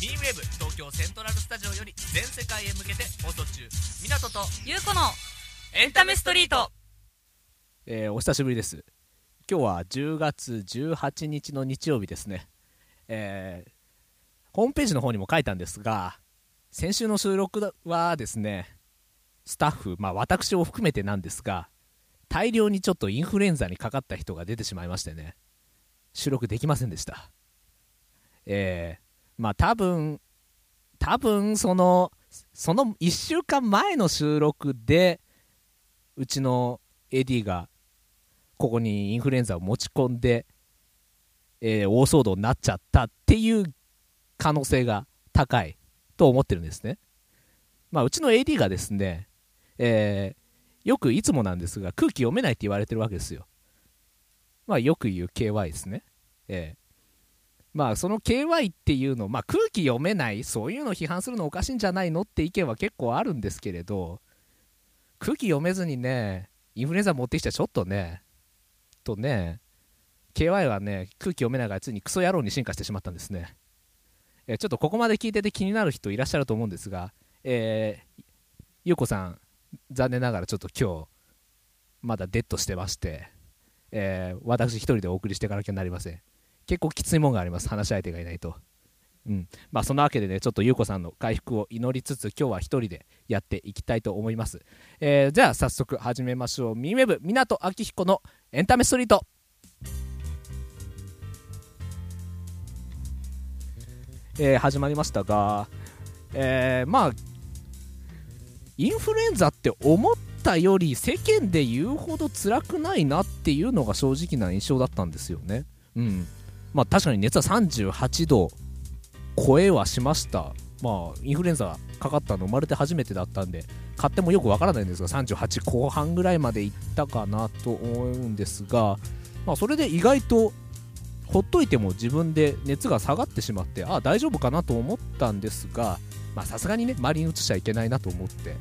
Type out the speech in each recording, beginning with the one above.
ミンウェブ東京セントラルスタジオより全世界へ向けて放送中。港とゆうこのエンタメストリート。えーお久しぶりです。今日は10月18日の日曜日ですね。えーホームページの方にも書いたんですが先週の収録はですねスタッフまあ私を含めてなんですが大量にちょっとインフルエンザにかかった人が出てしまいましてね収録できませんでした。えーまあ多分多分そのその1週間前の収録でうちの AD がここにインフルエンザを持ち込んで、えー大騒動になっちゃったっていう可能性が高いと思ってるんですね。まあ、うちの AD がですね、えーよくいつもなんですが空気読めないって言われてるわけですよ。まあ、よく言う KY ですね。えーまあ、その KY っていうの、まあ、空気読めない、そういうのを批判するのおかしいんじゃないのって意見は結構あるんですけれど、空気読めずにね、インフルエンザ持ってきちゃちょっとね、とね、KY はね、空気読めないからついにクソ野郎に進化してしまったんですね。えちょっとここまで聞いてて気になる人いらっしゃると思うんですが、えーゆうこさん、残念ながらちょっと今日、まだデッドしてまして、えー私一人でお送りしていかなきゃなりません。結構きついもんがあります、話し相手がいないと。うん。まあ、そんなわけでね、ちょっとゆうこさんの回復を祈りつつ、今日は一人でやっていきたいと思います。えーじゃあ早速始めましょう。ミンウェブ港明彦のエンタメストリート。えー始まりましたが、えーまあ、インフルエンザって思ったより世間で言うほど辛くないなっていうのが正直な印象だったんですよね。うん。まあ確かに熱は38度超えはしました。まあ、インフルエンザかかったの生まれて初めてだったんで、買ってもよくわからないんですが、38後半ぐらいまでいったかなと思うんですが、まあ、それで意外とほっといても自分で熱が下がってしまって、ああ、大丈夫かなと思ったんですが、まあさすがにね、周りに移しちゃいけないなと思って、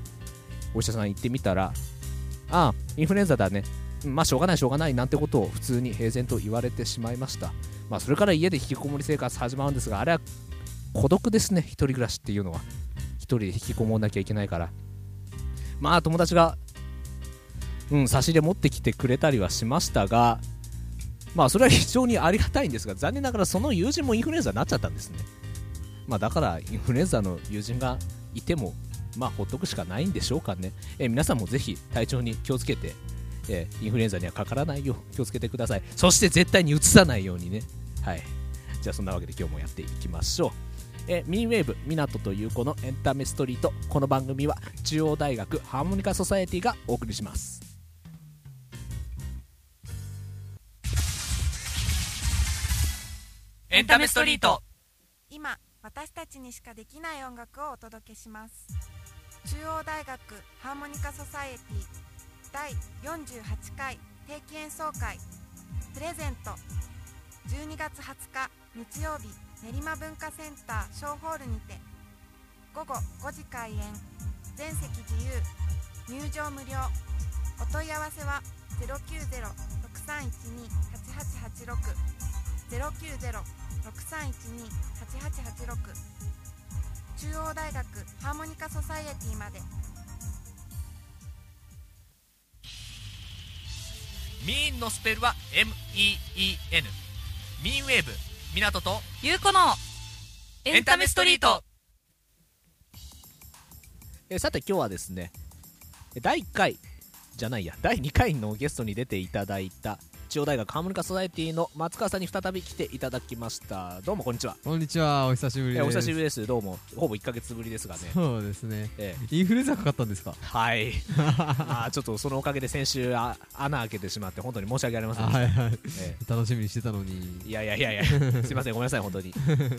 お医者さん行ってみたら、ああ、インフルエンザだね、まあしょうがないしょうがないなんてことを普通に平然と言われてしまいました。まあそれから家で引きこもり生活始まるんですが、あれは孤独ですね、一人暮らしっていうのは。一人で引きこもんなきゃいけないから。まあ友達が、うん、差し入れ持ってきてくれたりはしましたが、まあそれは非常にありがたいんですが、残念ながらその友人もインフルエンザになっちゃったんですね。まあだからインフルエンザの友人がいても、まあほっとくしかないんでしょうかね。え皆さんもぜひ体調に気をつけて、えーインフルエンザにはかからないよう気をつけてください。そして絶対にうつさないようにね。はい。じゃあそんなわけで今日もやっていきましょう。えーミンウェーブ港というこのエンタメストリートこの番組は中央大学ハーモニカソサエティがお送りしますエンタメストリート今私たちにしかできない音楽をお届けします中央大学ハーモニカソサエティ第48回定期演奏会。プレゼント。12月20日日曜日練馬文化センター小ホールにて。午後5時開演。全席自由。入場無料。お問い合わせは090-6312-8886 090-6312-8886中央大学ハーモニカソサイエティまで。ミーンのスペルは MEEN ミーンウェーブ港とゆうこのエンタメストリート。えーさて今日はですね第1回じゃないや第2回のゲストに出ていただいた中央大学ハーモニカソサエティの松川さんに再び来ていただきました。どうもこんにちは、こんにちは、お久しぶりです。えーお久しぶりです。どうも。ほぼ1ヶ月ぶりですがね。そうですね。えインフルエンザかかったんですか？ーはい。まあちょっとそのおかげで先週あ穴開けてしまって本当に申し訳ありませんでした、はいはい。え楽しみにしてたのに。ーいやいやいやいや。すいませんごめんなさい本当に。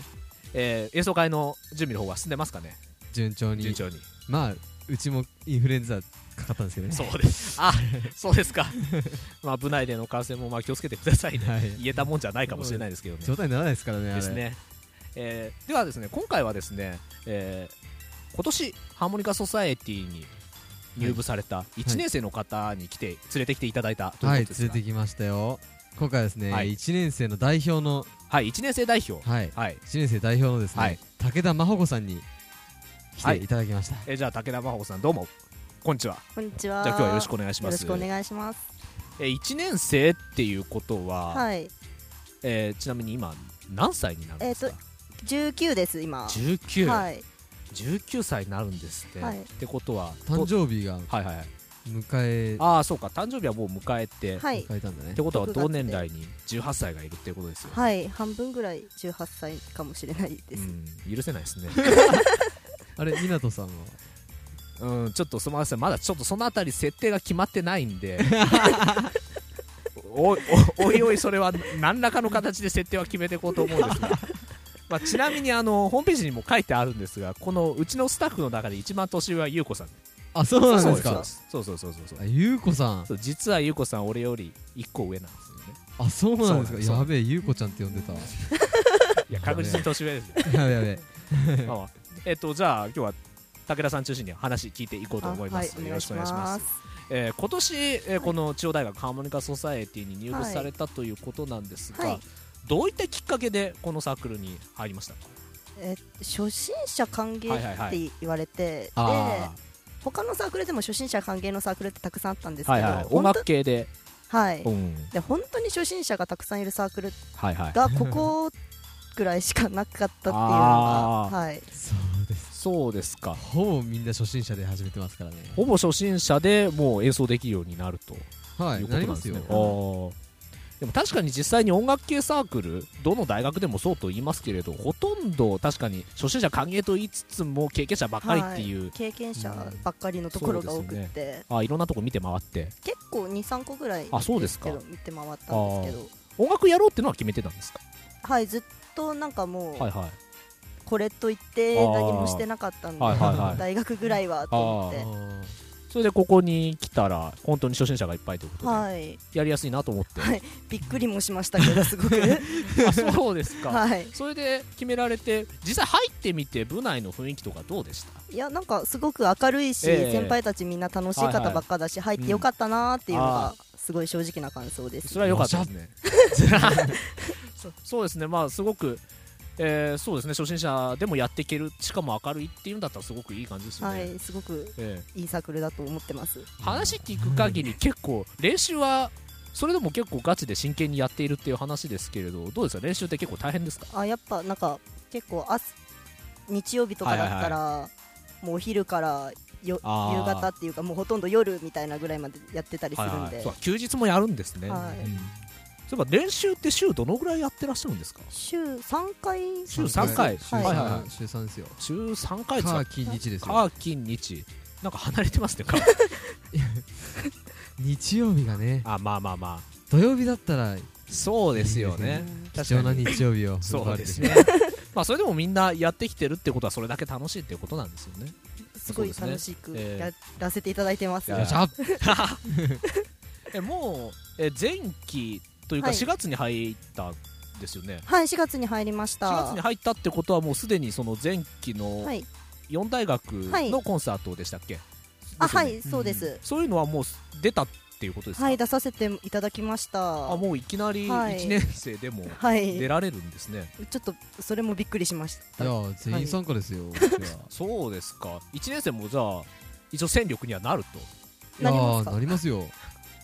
えー演奏会の準備の方は進んでますかね？順調に。順調に。まあ、うちもインフルエンザかかったんですけどね。そうです。あそうですか。まあ部内での感染もまあ気をつけてくださいね、はい。言えたもんじゃないかもしれないですけどね。状態にならないですからね。です。ね、えーではですね今回はですね、えー今年ハーモニカソサエティに入部された1年生の方に来て、連れてきていただいたというはい、ことですが。連れてきましたよ。今回はですね、はい。1年生の代表の、はい1年生代表。はい、はい。1年生代表のですね、はい。武田真帆子さんに来はい。ていただきました、えじゃあ武田真帆さんどうも。こんにちは。こんにちは。じゃあ今日はよろしくお願いします。よろしくお願いします。え1年生っていうことは、はい。えーちなみに今何歳になるんですか、え19です今。19、はい。19歳になるんですって、はい。ってことは誕生日がとはいはいはい。迎え。ああそうか。誕生日はもう迎えて、はい。迎えたんだね。ってことは6月で。同年代に18歳がいるっていうことですよ、はい。半分ぐらい18歳かもしれないです。うん、許せないですね あれ湊さんは？うんちょっとすみません。まだちょっとそのあたり設定が決まってないんで。おいおおいおいそれは何らかの形で設定は決めていこうと思うんですが。まあ、ちなみにあのホームページにも書いてあるんですがこのうちのスタッフの中で一番年上は優子さん。あそうなんですか？そうそうそうそうそうあゆうこさん。そう実は優子さん俺より1個上なんですよね。あそうなんですそうかやべえゆうこちゃんって呼んでた。いや確実に年上ですよやべえやべえ。まあまあえっとじゃあ今日は武田さん中心に話聞いていこうと思います、あはい。およろしくお願いします。えー今年、えーこの中央大学ハーモニカソサエティに入部されたということなんですが、はい。どういったきっかけでこのサークルに入りました？かえ初心者歓迎はいはいはい。って言われて、であ他のサークルでも初心者歓迎のサークルってたくさんあったんですけど、ーはいはい。音本楽系で、当はい。うん、で本当に初心者がたくさんいるサークルはいはい。がここぐらいしかなかったっていうのが、あー。はい。そうです。そうですか。ほぼみんな初心者で始めてますからね。ほぼ初心者でもう演奏できるようになるとはいいうことなんですね、なりますよ。あー。でも確かに実際に音楽系サークルどの大学でもそうと言いますけれどほとんど確かに初心者歓迎と言いつつも経験者ばっかりっていう、はい経験者ばっかりのところが多くうんって、あいろんなとこ見て回って。結構23個ぐらいあそうですか。見て回ったんですけど。音楽やろうってのは決めてたんですか？はいずっとなんかもう、はいはいこれと言って何もしてなかったんで、はいはいはい。大学ぐらいはと思っあてー。それでここに来たら本当に初心者がいっぱいということで、はい。やりやすいなと思って、はい。びっくりもしましたけどすごく。あそうですか、はい。それで決められて実際入ってみて部内の雰囲気とかどうでした？いやなんかすごく明るいし、ええ。先輩たちみんな楽しい方ばっかだし、入ってよかったなーっていうのがすごい正直な感想ですそれは良かったですね。そそうですね。まあすごくえーそうですね初心者でもやっていけるしかも明るいっていうんだったらすごくいい感じですよね、はいすごくえいいサークルだと思ってます。え話聞く限り結構練習はそれでも結構ガチで真剣にやっているっていう話ですけれどどうですか？練習って結構大変ですか？あやっぱなんか結構朝日曜日とかだったら、もうお昼からよ夕方っていうかもうほとんど夜みたいなぐらいまでやってたりするんで、はいはい休日もやるんですね、はい。うんそういえば練習って週どのぐらいやってらっしゃるんですか？週3回。週3回。週はい。はいはいはい。3週3ですよ。週3回ですか？日ですよ。火金日。なんか離れてますねか日曜日がね。あまあまあまあ。土曜日だったらそうですよね。貴重な日曜日をそうですね。まあそれでもみんなやってきてるってことはそれだけ楽しいっていうことなんですよね。すごいそうですね。楽しくええやらせていただいてます、よっしゃ。えもうえ前期というかはい。4月に入ったんですよね、はい4月に入りました。4月に入ったってことはもうすでにその前期のはい。4大学はい。のコンサートでしたっけ、あですよね。はいそうです、そういうのはもう出たっていうことですか、はい出させていただきました。あもういきなりはい。1年生でもはい。出られるんですね、ちょっとそれもびっくりしました。いや全員参加ですよ そうですか。1年生もじゃあ一応戦力にはなると。いやなりますか？ーなりますよ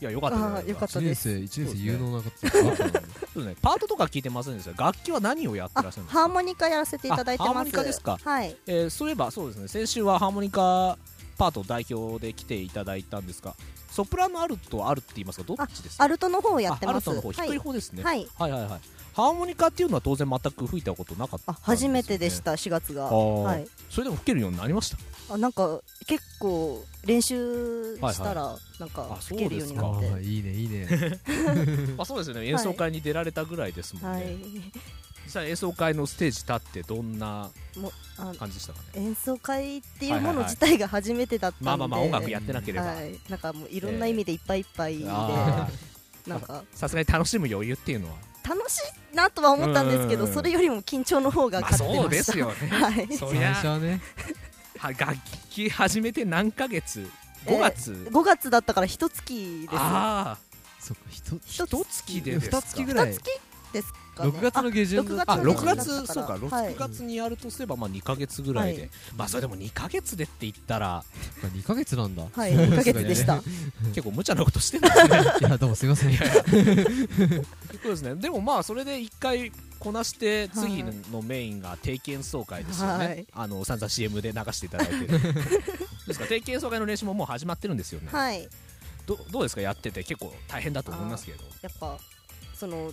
いやよかったじゃないあーよかった1年です生一年生有能な方そうですね。パートとか聞いてませんでした楽器は何をやってらっしゃるんですか？ハーモニカやらせていただいてます。あハーモニカですか？はい。えーそういえばそうですね。先週はハーモニカパート代表で来ていただいたんですがソプラノアルトあるって言いますか？どっちですか？アルトの方をやってあアルますトの方低い。はい方ですね、はい。はいはいはい。ハーモニカっていうのは当然全く吹いたことなかったんあ初めてでしたた4月が。はい。それでも吹けるようになりました？あなんか結構練習したらなんかあそう吹けるようになって。あーいいねいいね。まあそうですよね。演奏会に出られたぐらいですもんね、はい実際演奏会のステージ立ってどんなもうあ感じでしたかね？演奏会っていうもはいはいはいの自体が初めてだったんで。まあまあまあ音楽やってなければ、はい。なんかもういろんな意味でいっぱいいっぱいであなんか。ーさすがに楽しむ余裕っていうのは。楽しいなとは思ったんですけどうん。それよりも緊張の方がまあ勝ってました。そうですよね。はい。最そりゃ初はね。は楽器始めて何ヶ月？5月、5月だったから一月です。ああそっかひと一月でですか？二月ぐらい。二月ですかね。6月の下旬6だあ月の6月そうかはい。6月にやるとすればまあ2ヶ月ぐらいで、はい。まあそれでも2ヶ月でって言ったら。2ヶ月なんだ。はい2ヶ月でした。結構無茶なことしてるんですね。いやどうもすいません。そうですね。でもまあそれで1回こなして次のメインが定期演奏会ですよね、はい。あの散々 CM で流していただいて。るですか？定期演奏会の練習ももう始まってるんですよね、はい。どどうですか？やってて結構大変だと思いますけど。やっぱその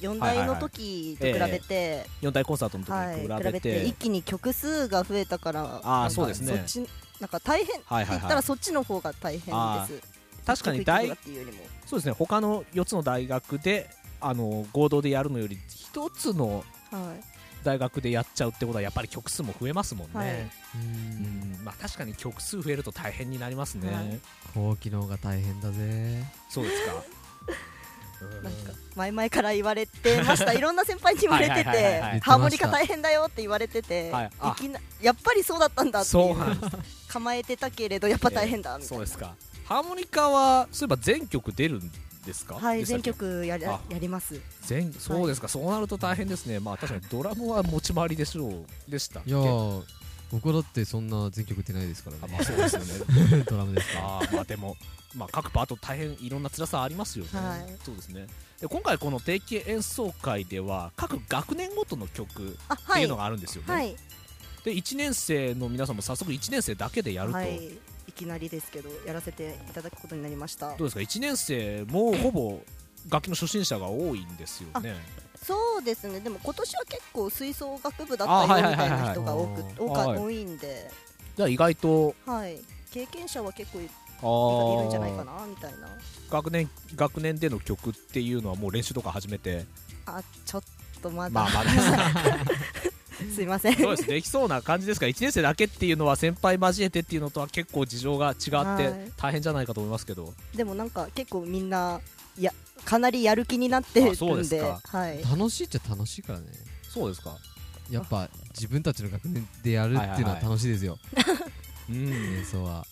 4台の時と比べて、4大コンサートの時はい。に比べて,、比べて一気に曲数が増えたからあそうですね。そっちなんか大変。ってはいはい。言ったはいらそっちの方が大変です。確かに大がっていうよりも。そうですね。他の4つの大学であの合同でやるのより1つのはい。大学でやっちゃうってことはやっぱり曲数も増えますもんね、はい。うん。まあ確かに曲数増えると大変になりますね、はい。高機能が大変だぜ。そうですか。う んなんか前々から言われてました。いろんな先輩に言われてはいはいはいはいはい。てハーモニカ大変だよって言われてて、はい。あ。いきなやっぱりそうだったんだっていうそうなんです。構えてたけれどやっぱ大変だみたいな、そうですか。ハーモニカはそういえば全曲出るんですか？はい全曲ややります。全そうですか、そうなると大変ですね。まあ確かにドラムは持ち回りでしょうでしたいやー僕だってそんな全曲出ないですからね。あまあそうですよね。ドラムですから。あーまあでも、まあ、各パート大変いろんな辛さありますよね、はい。そうですね。で今回この定期演奏会では各学年ごとの曲っあはい。ていうのがあるんですよね、はい。で1年生の皆さんも早速1年生だけでやると、はい。いきなりですけどやらせていただくことになりました。どうですか？1年生もほぼ楽器の初心者が多いんですよねそうですね。でも今年は結構吹奏楽部だあったよみたいな人が多くあ多かはい。多いんで。じゃあ意外と。はい。経験者は結構いるんじゃないかなみたいな。学年学年での曲っていうのはもう練習とか始めて。あちょっとまだ、まあまだ。すいません。そうです。できそうな感じですか？1年生だけっていうのは先輩交えてっていうのとは結構事情が違ってはい。大変じゃないかと思いますけど、でもなんか結構みんないやかなりやる気になってるあそうでんですか。はい。楽しいっちゃ楽しいからね。そうですか。やっぱ自分たちの学年でやるっていうのは楽しいですよ。うん。演奏は。やっ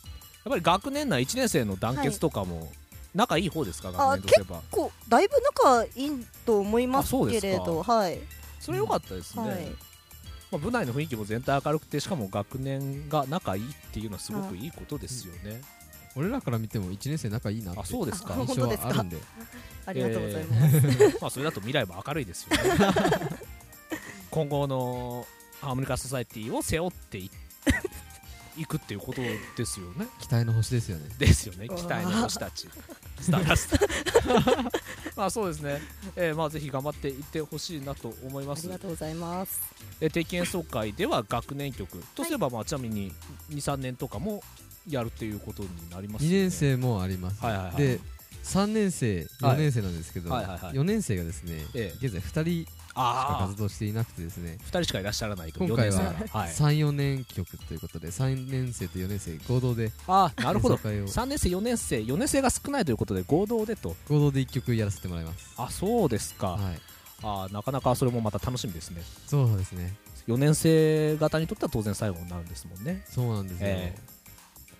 ぱり学年内1年生の団結とかも仲いい方ですか、あ学年とすればこうだいぶ仲いいと思いまあすそうですか。けれどはい。それ良かったですね、はい。まあ、部内の雰囲気も全体明るくてしかも学年が仲いいっていうのはすごくいいことですよね、俺らから見ても1年生仲いいなってあそうですか？あ印象はあるんで。ありがとうございます、まあそれだと未来も明るいですよね。今後のハーモニカソサエティを背負っていいくっていうことですよね。期待の星ですよね。ですよね。期待の星たち。スターダスト。まあそうですね、えーまあぜひ頑張っていってほしいなと思いあます。りがとうございます。えー定期演奏会では学年曲。とすれば、まあちなみに23年とかもやるっていうことになりますよ2ね年生もあります。はいはいはい。で3年生はい4年生なんですけどはいはいはい。4年生がですねええ。現在2人しかああ活動していなくてですね。2人しかいらっしゃらないと今回は4年生。がはい、34年曲ということで3年生と4年生合同でああなるほど。演奏会を。3年生4年生4年生が少ないということで合同でと。合同で1曲やらせてもらいます。あそうですか、はい。あーなかなかそれもまた楽しみですね。そうですね。4年生方にとっては当然最後になるんですもんね。そうなんですよ。え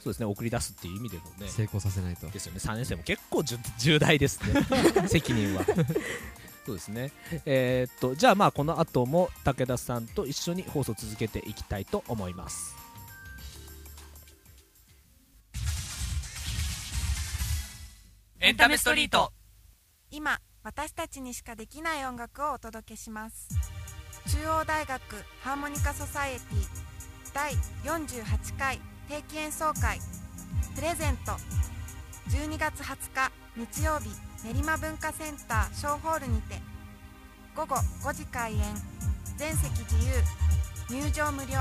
そうですね送り出すっていう意味でもね。成功させないと。ですよね。3年生も結構じゅ重大ですね。責任は。そうですね。えーっとじゃあまあこの後も武田さんと一緒に放送続けていきたいと思います。エンタメストリート。今私たちにしかできない音楽をお届けします。中央大学ハーモニカソサエティ第48回定期演奏会。プレゼント。12月20日日曜日練馬文化センター小ホールにて。午後5時開演。全席自由。入場無料。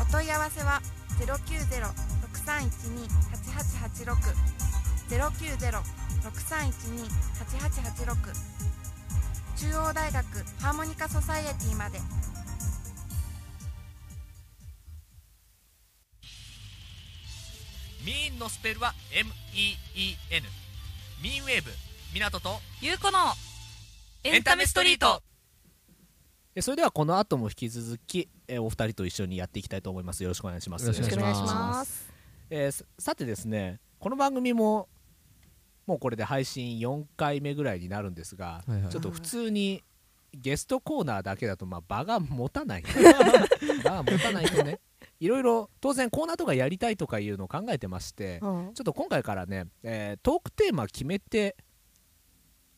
お問い合わせは090-6312-8886 090-6312-8886中央大学ハーモニカソサイエティまで。ミーンのスペルは MEEN ミーンウェーブ港とゆうこのエンタメストリート。えそれではこの後も引き続き、えーお二人と一緒にやっていきたいと思います。よろしくお願いします。よろしくお願いします。えーささてですねこの番組ももうこれで配信4回目ぐらいになるんですが、はいはい。ちょっと普通にゲストコーナーだけだとまあ場が持たない。場が持たないとねいろいろ当然コーナーとかやりたいとかいうのを考えてましてうん。ちょっと今回からね、えートークテーマ決めて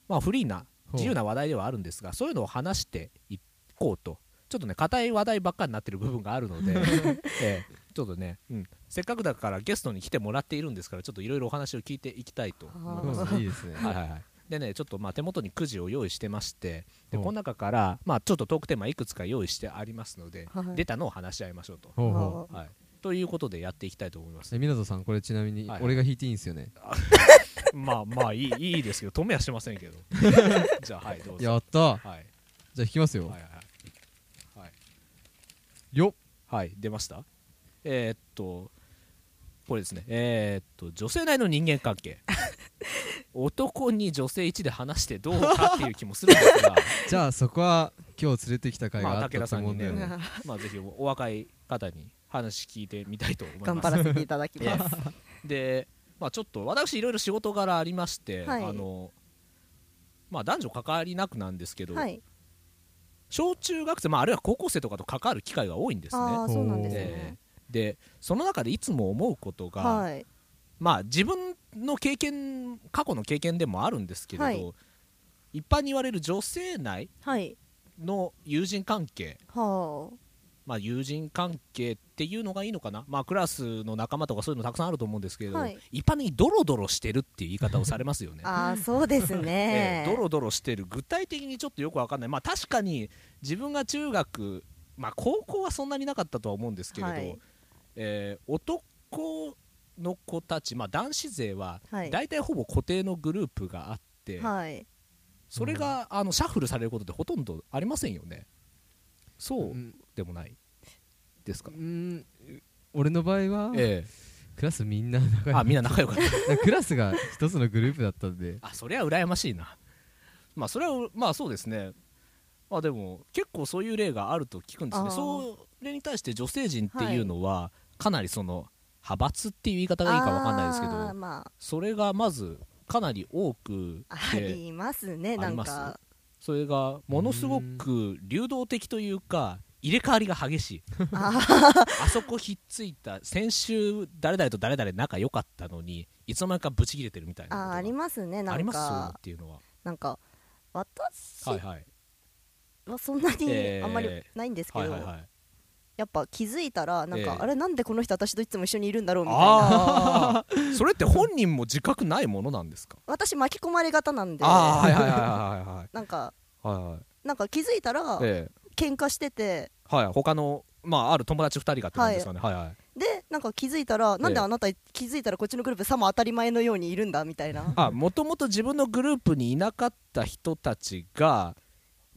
まあフリーな自由な話題ではあるんですがそういうのを話していこうと。ちょっとね硬い話題ばっかりになってる部分があるので、えーちょっとね、うん、せっかくだからゲストに来てもらっているんですからちょっといろいろお話を聞いていきたいと思います。あいいですね。はいはいはい、でねちょっとまあ手元にくじを用意してましてでこの中から、まあ、ちょっとトークテーマいくつか用意してありますので、はい。出たのを話し合いましょうと、ほうほはい、ということでやっていきたいと思います。うえ湊さんこれちなみに俺が弾いていいんですよね？まあまあいいいいですけど止めはしませんけど。じゃあはいどうぞ。やった。はい。じゃあ弾きますよ。はいはい。はい。よっ。はい出ました？えーっとこれですね。えーっと女性内の人間関係。男に女性1で話してどうかっていう気もするんですが。じゃあそこは今日連れてきた回まあがあったと思うんだよね。武田さまあぜひお若い方に話聞いてみたいと思います。頑張らせていただきます。で、まあ、ちょっと私いろいろ仕事柄ありまして、はい。あのまあ、男女関わりなくなんですけど、はい。小中学生、まあ、あるいは高校生とかと関わる機会が多いんですね。ああ、そうなんですでね。でその中でいつも思うことが、はい。まあ、自分の経験過去の経験でもあるんですけれど、はい一般に言われる女性内はい。の友人関係はまあ、友人関係っていうのがいいのかな、まあ、クラスの仲間とかそういうのたくさんあると思うんですけれど、はい一般的にドロドロしてるっていう言い方をされますよね。あ。そうです えねえ。ドロドロしてる具体的にちょっとよくわかんない、まあ、確かに自分が中学、まあ、高校はそんなになかったとは思うんですけれど、はいえー男の子たち、まあ、男子勢ははい。大体ほぼ固定のグループがあって、はい。それがあのシャッフルされることってほとんどありませんよね。そううんでもないですか？う。ん俺の場合はえクラスみんな仲え、良あみんな仲良 かった。くクラスが一つのグループだったんで あそれは羨ましいなまあそれはまあそうですねまあでも結構そういう例があると聞くんですねそれに対して女性陣っていうのはかなりその派閥っていう言い方がいいかわかんないですけあーどまそれがまずかなり多くあ、りますね。なんか。それがものすごく流動的というか入れ替わりが激しいああそこひっついた先週誰々と誰々仲良かったのにいつの間にかブチ切れてるみたいなあー、ありますね。なんありますっか。ていうのはなんか。私はいはいはそんなにえーあんまりないんですけどはいはい。はいやっぱ気づいたらなんええ。かあれなんでこの人私といつも一緒にいるんだろうみたいな。ああ それって本人も自覚ないものなんですか？私巻き込まれ型なんで。ああはいはいはいはいはいなんかはいはい。なんか気づいたらええ。喧嘩してて。はい他のまあある友達2人がって感じですかね。はい。はいでなんか気づいたらなんええであなた気づいたらこっちのグループさも当たり前のようにいるんだみたいな。あもともと自分のグループにいなかった人たちが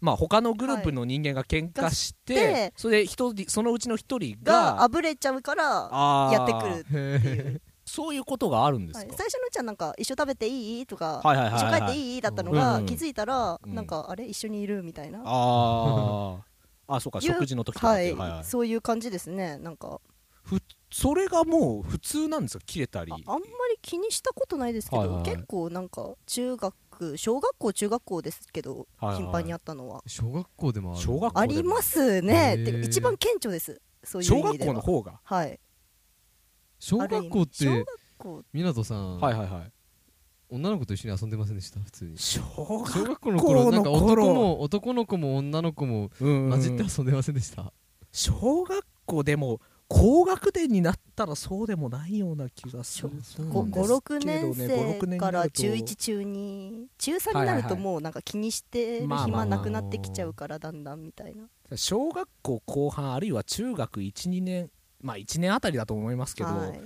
まあ他のグループの人間が喧嘩して、でそれで一人そのうちの一人ががあぶれちゃうからやってくるっていう、そういうことがあるんですか、はい、最初のうちはなんか一緒食べていい？とか、はいはいはいはい一緒帰っていい？だったのが、うん気づいたら、うん。なんかあれ一緒にいるみたいな、あ ああそうか食事の時とかっはい、てはい。はい。そういう感じですねなんか。それがもう普通なんですか？切れたり。ああんまり気にしたことないですけど、はいはいはい。結構なんか中学小学校中学校ですけど、はいはい頻繁にあったのは。小学校でもある。小学校ありますね。てか一番顕著です。そういう小学意味では。校の方が？はい。小学校って学校。湊さん、はいはいはい。女の子と一緒に遊んでませんでした普通に。小小学学校の頃？なんか小学校の頃男も男の子も女の子もうん混じって遊んでませんでした？小学校でも高学年になったらそうでもないような気がする。す56年けどね5 6生から年になると。中1中2中3になるともうなんか気にしてる暇なくなってきちゃうからだんだんみたいな。小学校後半あるいは中学12年まあ1年あたりだと思いますけど、はい。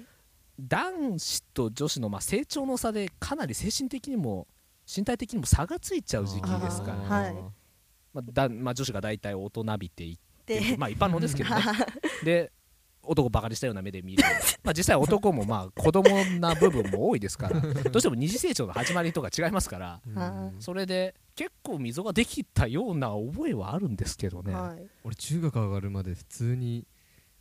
男子と女子のまあ成長の差でかなり精神的にも身体的にも差がついちゃう時期ですから、はい。まあだまあ、女子が大体大人びていってでまあ一般論ですけどね。で男バカにしたような目で見る まあ実際男もまあ子供な部分も多いですから。どうしても二次成長の始まりとか違いますから。それで結構溝ができたような覚えはあるんですけどね、はい。俺中学上がるまで普通に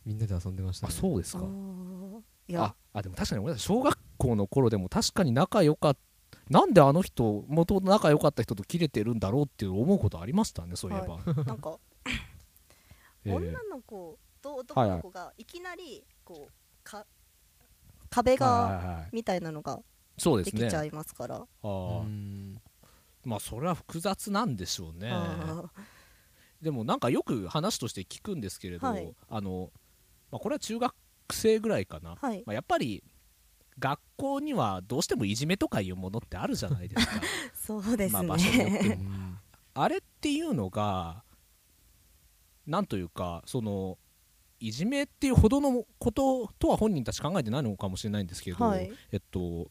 みんなで遊んでましたあねそうですか。あー。いや。ああでも確かに俺小学校の頃でも確かに仲良かっなんであの人元々仲良かった人と切れてるんだろうって思うことありましたねそういえば、なんか ええ。女の子と男の子がいきなりこうか壁はいはいがはい。みたいなのがそうできちゃいますから。まあそれは複雑なんでしょうね。あでもなんかよく話として聞くんですけれど、はい。あのまあ、これは中学生ぐらいかな、ーはい。まあ、やっぱり学校にはどうしてもいじめとかいうものってあるじゃないですか。そうですまあ場所によって あれっていうのがなんというかそのいじめっていうほどのこととは本人たち考えてないのかもしれないんですけど、はい。えっと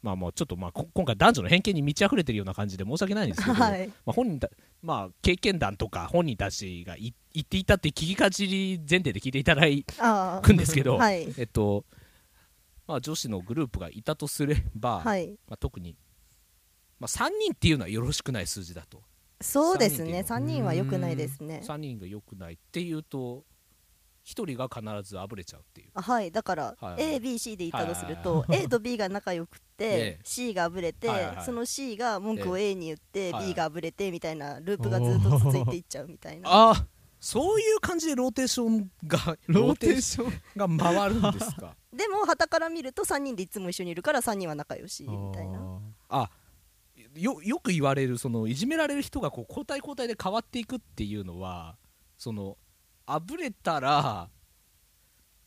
まあもうちょっとまあこ今回男女の偏見に満ち溢れてるような感じで申し訳ないんですけど、はい。まあ、本人たまあ経験談とか本人たちがい言っていたって聞きかじり前提で聞いていただあくんですけど、はい。えっとまあ、女子のグループがいたとすれば、はい。まあ、特に、まあ、3人っていうのはよろしくない数字だと。そうですね。三3人は良くないですね。3人が良くないっていうと1人が必ずあぶれちゃうっていう。あはい。だからはい。ABC でいたとするはと A と B が仲良くて ええ。C があぶれてはいはいはい。その C が文句を A に言ってはい。はい B があぶれてみたいなループがずっと続いていっちゃうみたいな。あ そういう感じでローテーションが ローテーョションンが回るんですか？でも旗から見ると3人でいつも一緒にいるから3人は仲良しみたいな。あよよく言われるそのいじめられる人がこう交代交代で変わっていくっていうのはそのあぶれたら、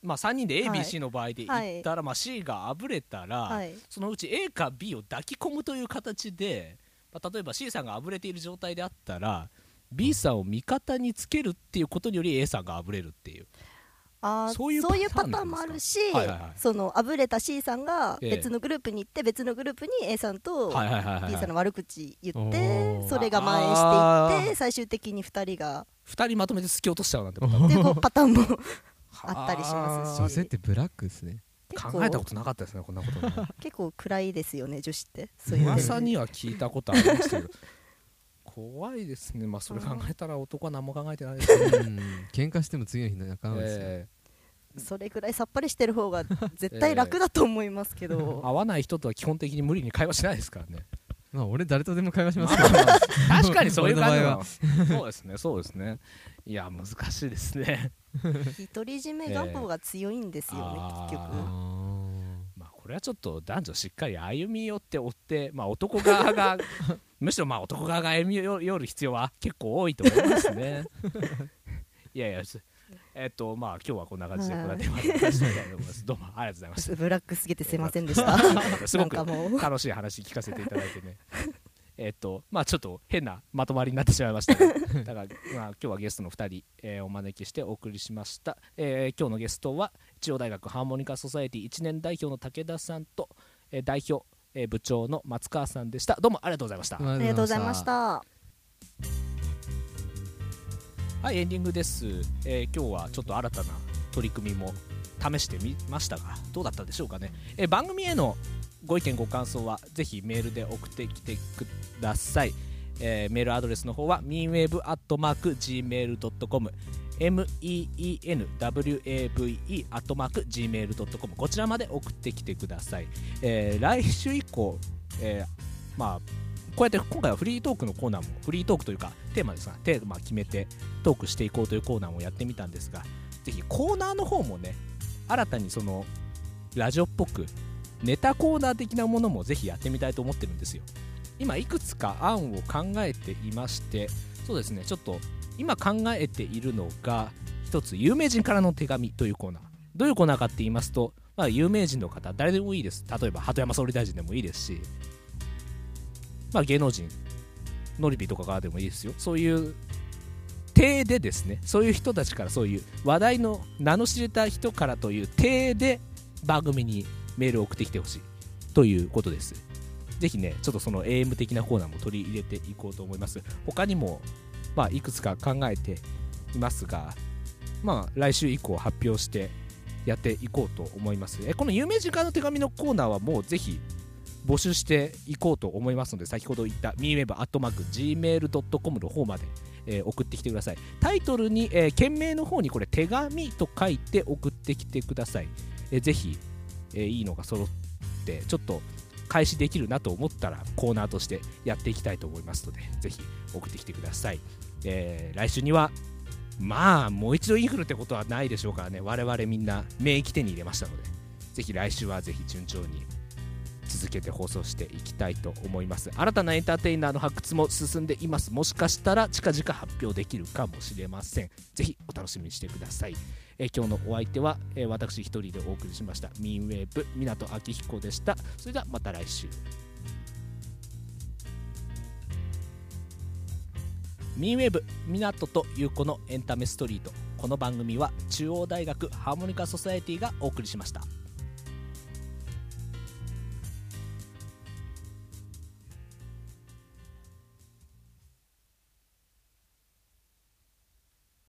まあ、3人ではい。ABC の場合で言ったら、まあ、C があぶれたら、はい。そのうち A か B を抱き込むという形で、まあ、例えば C さんがあぶれている状態であったら B さんを味方につけるっていうことにより A さんがあぶれるっていうそういうそういうパパターンもあるし、はいはいはい。そのあぶれた C さんがええ。別のグループに行って別のグループに A さんと B さんの悪口言っおてー。それが蔓延していって最終的に2人が2人まとめて突き落としちゃうなんて パターンも あったりしますし。女性ってブラックですね。結考えたことなかったですねこんなことね 結構暗いですよね女子って。そういう噂には聞いたことありますけど。怖いですね。まあそれ考えたら男は何も考えてないですね、うん。喧嘩しても次の日仲間ですよえそれぐらいさっぱりしてる方が 絶対楽だと思いますけーど、合わない人とは基本的に無理に会話しないですからね。まあ俺誰とでも会話しますけど。確かにそういう感じは。そうですねそうですね。いや難しいですね。独り占め願望が強いんですよね、えー結局。あまあこれはちょっと男女しっかり歩み寄って追ってまあ男側が むしろまあ男側が歩み寄る必要は結構多いと思いますね。いやいやすえっとまあ今日はこんな感じでこんなテーマで話したいと思います。どうもありがとうございましたブラックすぎてすいませんでした。すごく楽しい話聞かせていただいてね。えっとまあちょっと変なまとまりになってしまいましたが だから、まあ、今日はゲストの2人、えーお招きしてお送りしました、えー今日のゲストは中央大学ハーモニカソサエティ1年代表の武田さんと、えー代表、えー部長の松川さんでした。どうもありがとうございました、あありがとうございましたはいエンディングです、えー今日はちょっと新たな取り組みも試してみましたがどうだったでしょうかね、えー番組へのご意見ご感想はぜひメールで送ってきてください、えーメールアドレスの方は meanwave.gmail.com meanwave.gmail.com こちらまで送ってきてください、えー来週以降、えーまあこうやって今回はフリートークのコーナーもフリートークというかテーマですがテーマ決めてトークしていこうというコーナーもやってみたんですがぜひコーナーの方もね新たにそのラジオっぽくネタコーナー的なものもぜひやってみたいと思ってるんですよ。今いくつか案を考えていましてそうですねちょっと今考えているのが一つ有名人からの手紙というコーナー。どういうコーナーかって言いますと、まあ、有名人の方誰でもいいです。例えば鳩山総理大臣でもいいですしまあ、芸能人ノリピとかからでもいいですよ。そういう体でですねそういう人たちからそういう話題の名の知れた人からという体で番組にメールを送ってきてほしいということです。ぜひねちょっとその AM 的なコーナーも取り入れていこうと思います。他にもまあいくつか考えていますがまあ来週以降発表してやっていこうと思います。えこの有名人からの手紙のコーナーはもうぜひ募集していこうと思いますので先ほど言った meweb.gmail.com の方まで、えー送ってきてください。タイトルに、えー件名の方にこれ手紙と書いて送ってきてください、えーぜひ、えーいいのが揃ってちょっと開始できるなと思ったらコーナーとしてやっていきたいと思いますのでぜひ送ってきてください、えー来週にはまあもう一度インフルってことはないでしょうからね。我々みんな免疫手に入れましたのでぜひ来週はぜひ順調に続けて放送していきたいと思います。新たなエンターテイナーの発掘も進んでいます。もしかしたら近々発表できるかもしれません。ぜひお楽しみにしてください、え今日のお相手は、えー私一人でお送りしました。ミンウェーブ港明彦でした。それではまた来週。ミンウェーブ港と優子のエンタメストリート。この番組は中央大学ハーモニカソサエティがお送りしました。